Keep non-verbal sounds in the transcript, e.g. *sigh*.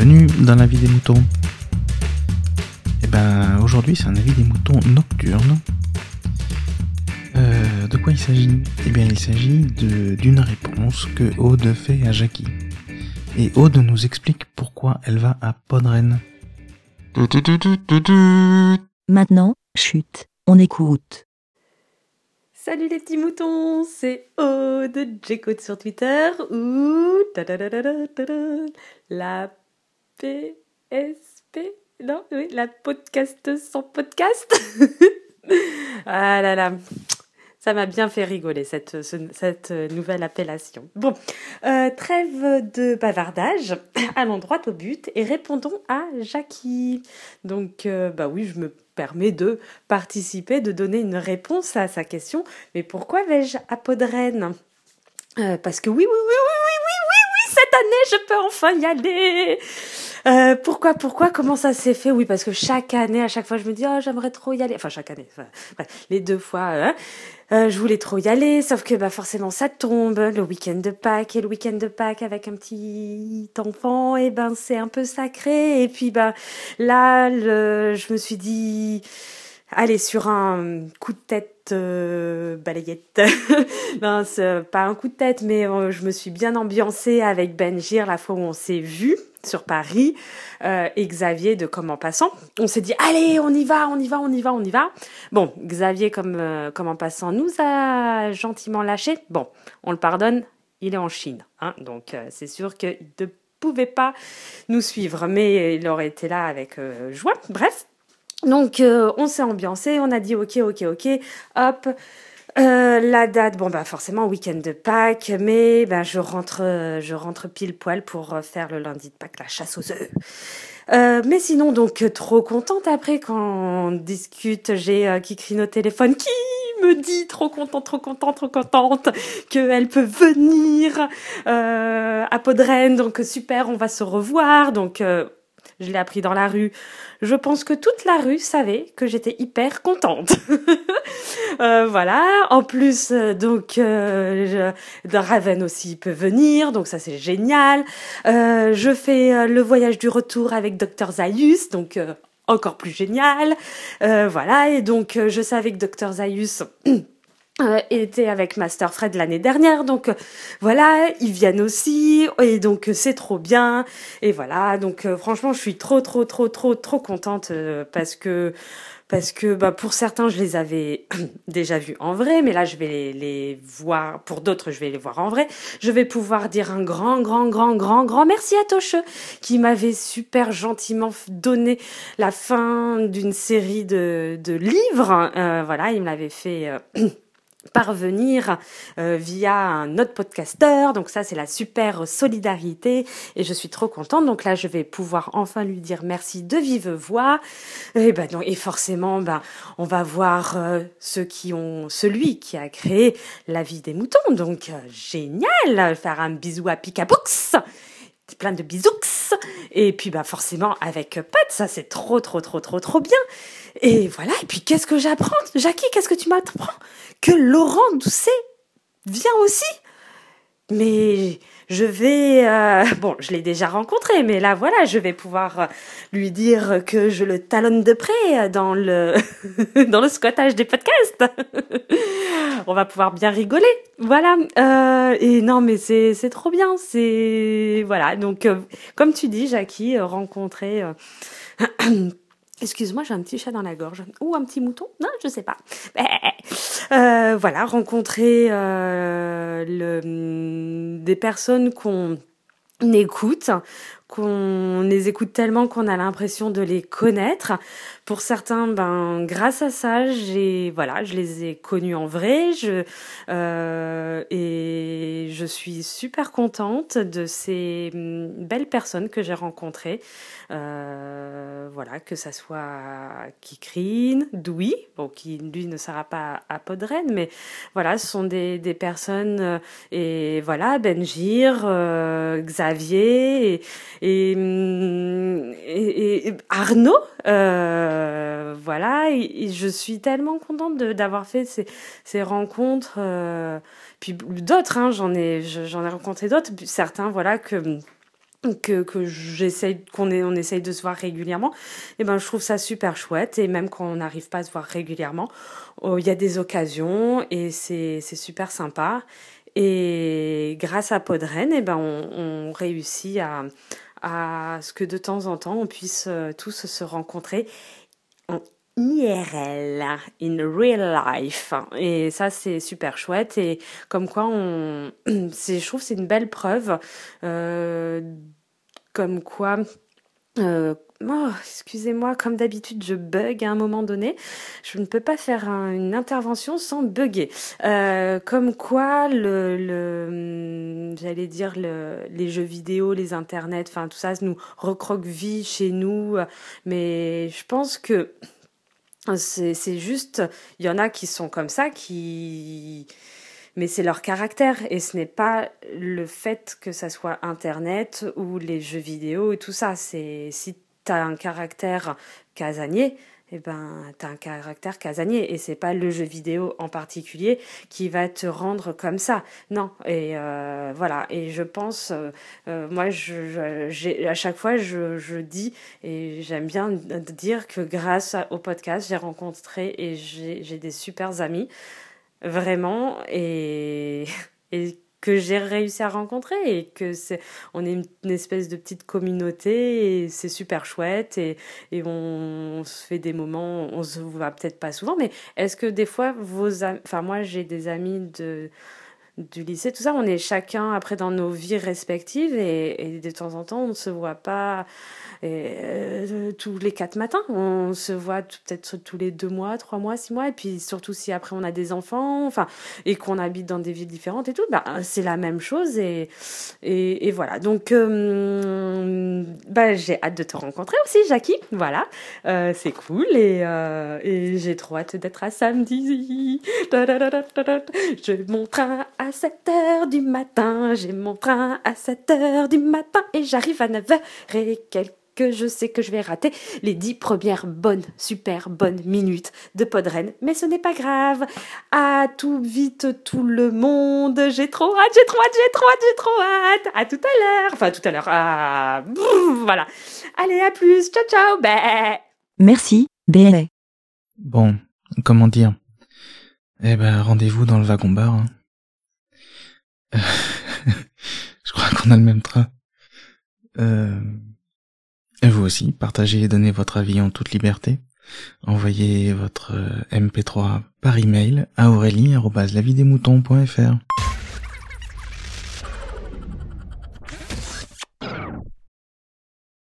Bienvenue dans la vie des moutons. Et ben aujourd'hui c'est un avis des moutons nocturne. Euh, de quoi il s'agit? Eh bien il s'agit d'une réponse que Aude fait à Jackie. Et Aude nous explique pourquoi elle va à Podren. Maintenant, chute, on écoute. Salut les petits moutons, c'est Aude J'écoute sur Twitter ou la PSP, non, oui, la podcast sans podcast. *laughs* ah là là, ça m'a bien fait rigoler cette, nouvelle appellation. Bon, euh, trêve de bavardage, allons droit au but et répondons à Jackie. Donc, euh, bah oui, je me permets de participer, de donner une réponse à sa question. Mais pourquoi vais-je à Podren? Euh, Parce que oui, oui, oui, oui, oui, oui, oui, oui, cette année, je peux enfin y aller. Euh, pourquoi, pourquoi, comment ça s'est fait? Oui, parce que chaque année, à chaque fois, je me dis, oh, j'aimerais trop y aller. Enfin, chaque année, les deux fois, hein. euh, je voulais trop y aller, sauf que bah forcément, ça tombe le week-end de Pâques et le week-end de Pâques avec un petit enfant, et ben c'est un peu sacré. Et puis bah là, je me suis dit, allez sur un coup de tête euh, balayette. *laughs* c'est pas un coup de tête, mais je me suis bien ambiancée avec Benjir la fois où on s'est vu sur Paris euh, et Xavier de Comme en passant. On s'est dit allez, on y va, on y va, on y va, on y va. Bon, Xavier comme euh, comme passant nous a gentiment lâché. Bon, on le pardonne, il est en Chine, hein, donc euh, c'est sûr qu'il ne pouvait pas nous suivre, mais il aurait été là avec joie. Bref, donc on s'est ambiancé, on a dit ok, ok, ok, hop. Euh, la date, bon bah forcément week-end de Pâques, mais ben je rentre, je rentre pile poil pour euh, faire le lundi de Pâques la chasse aux œufs. Euh, mais sinon donc trop contente après quand on discute, j'ai euh, Kikrine au téléphone qui me dit trop contente, trop contente, trop contente qu'elle peut venir euh, à Podren, donc super, on va se revoir, donc je l'ai appris dans la rue. Je pense que toute la rue savait que j'étais hyper contente. *laughs* euh, voilà. En plus, euh, donc, euh, Raven aussi peut venir, donc ça c'est génial. Je fais le voyage du retour avec Dr Zayus, donc encore plus génial. voilà. Et donc, je savais que Dr Zayus *clears throat* euh, était avec Master Fred l'année dernière, donc euh, voilà, ils viennent aussi, et donc euh, c'est trop bien, et voilà, donc franchement je suis trop trop trop trop trop contente parce que parce que bah, pour certains je les avais *clears throat* déjà vus en vrai, mais là je vais les, les voir, pour d'autres je vais les voir en vrai, je vais pouvoir dire un grand grand grand grand grand merci à Toche qui m'avait super gentiment donné la fin d'une série de, de livres, voilà, il me l'avait fait *clears throat* parvenir euh, via un autre podcasteur. Donc ça, c'est la super solidarité et je suis trop contente. Donc là, je vais pouvoir enfin lui dire merci de vive voix. Et ben et forcément, ben on va voir euh, ceux qui ont celui qui a créé la vie des moutons. Donc euh, génial, faire un bisou à Picabooks plein de bisous. Et puis bah forcément avec Pat, ça c'est trop trop trop trop trop bien. Et voilà, et puis qu'est-ce que j'apprends? Jackie, qu'est-ce que tu m'apprends? Que Laurent Doucet vient aussi. Mais je vais, euh, bon, je l'ai déjà rencontré, mais là voilà, je vais pouvoir euh, lui dire que je le talonne de près dans le *laughs* dans le squattage des podcasts. *laughs* On va pouvoir bien rigoler, voilà. Euh, et non, mais c'est c'est trop bien, c'est voilà. Donc comme tu dis, Jackie, rencontrer *clears throat* Excuse-moi, j'ai un petit chat dans la gorge. Ou un petit mouton Non, je sais pas. *laughs* Euh, voilà, rencontrer euh, le, des personnes qu'on écoute, qu'on les écoute tellement qu'on a l'impression de les connaître. Pour certains, ben grâce à ça, j'ai voilà, je les ai connus en vrai. Je euh, et je suis super contente de ces mm, belles personnes que j'ai rencontrées. Euh, voilà, que ça soit Kikrine, Doui, bon qui lui ne sera pas à Podren, mais voilà, ce sont des, des personnes euh, et voilà Benjir, euh, Xavier et, et, Arnaud, euh, voilà, je suis tellement contente d'avoir fait ces, ces rencontres. Euh, puis d'autres, hein, j'en ai, j'en ai rencontré d'autres, certains, voilà, que que, que qu'on on essaye de se voir régulièrement et ben je trouve ça super chouette et même quand on n'arrive pas à se voir régulièrement oh, il y a des occasions et c'est super sympa et grâce à Podren et ben on, on réussit à à ce que de temps en temps on puisse euh, tous se rencontrer en IRL, in real life. Et ça, c'est super chouette. Et comme quoi, on, *clears throat* je trouve c'est une belle preuve. Euh, comme quoi, euh, oh, excusez-moi, comme d'habitude, je bug à un moment donné. Je ne peux pas faire une intervention sans bugger. Euh, comme quoi, le, le j'allais dire le, les jeux vidéo, les internets, enfin tout ça, nous recroqueville chez nous. Mais je pense que c'est juste, il y en a qui sont comme ça, qui mais c'est leur caractère et ce n'est pas le fait que ça soit internet ou les jeux vidéo et tout ça. C'est si tu as un caractère casanier eh ben tu as un caractère casanier et c'est pas le jeu vidéo en particulier qui va te rendre comme ça. Non et euh, voilà. Et je pense euh, euh, moi je, à chaque fois je, je dis et j'aime bien dire que grâce au podcast j'ai rencontré et j'ai des super amis vraiment et *laughs* et que j'ai réussi à rencontrer et que c'est on est une, espèce de petite communauté et c'est super chouette et, et on, se fait des moments on se voit peut-être pas souvent mais est-ce que des fois vos enfin moi j'ai des amis de du lycée tout ça on est chacun après dans nos vies respectives et, de temps en temps on ne se voit pas euh, tous les quatre matins. On se voit peut-être tous les deux mois, trois mois, six mois. Et puis surtout si après on a des enfants, enfin, et qu'on habite dans des villes différentes et tout, bah, c'est la même chose. Et, et, voilà. Donc, euh, bah, j'ai hâte de te rencontrer aussi, Jackie. Voilà. Euh, c'est cool. Et, et j'ai trop hâte d'être à samedi. J'ai mon train à 7 heures du matin. J'ai mon train à 7 heures du matin. Et j'arrive à 9 h et quelques que je sais que je vais rater les dix premières bonnes, super bonnes minutes de Podren. Mais ce n'est pas grave. À tout vite tout le monde. J'ai trop hâte, j'ai trop hâte, j'ai trop hâte, j'ai trop hâte. À tout à l'heure. Enfin, tout à l'heure. Ah, voilà. Allez, à plus. Ciao, ciao. Bah. Merci, BLA. Bon, comment dire? Eh ben, rendez-vous dans le wagon-bar. Hein. *laughs* je crois qu'on a le même train. Euh... Et vous aussi, partagez et donnez votre avis en toute liberté. Envoyez votre euh, MP3 par email à aurélie.lavidemouton.fr.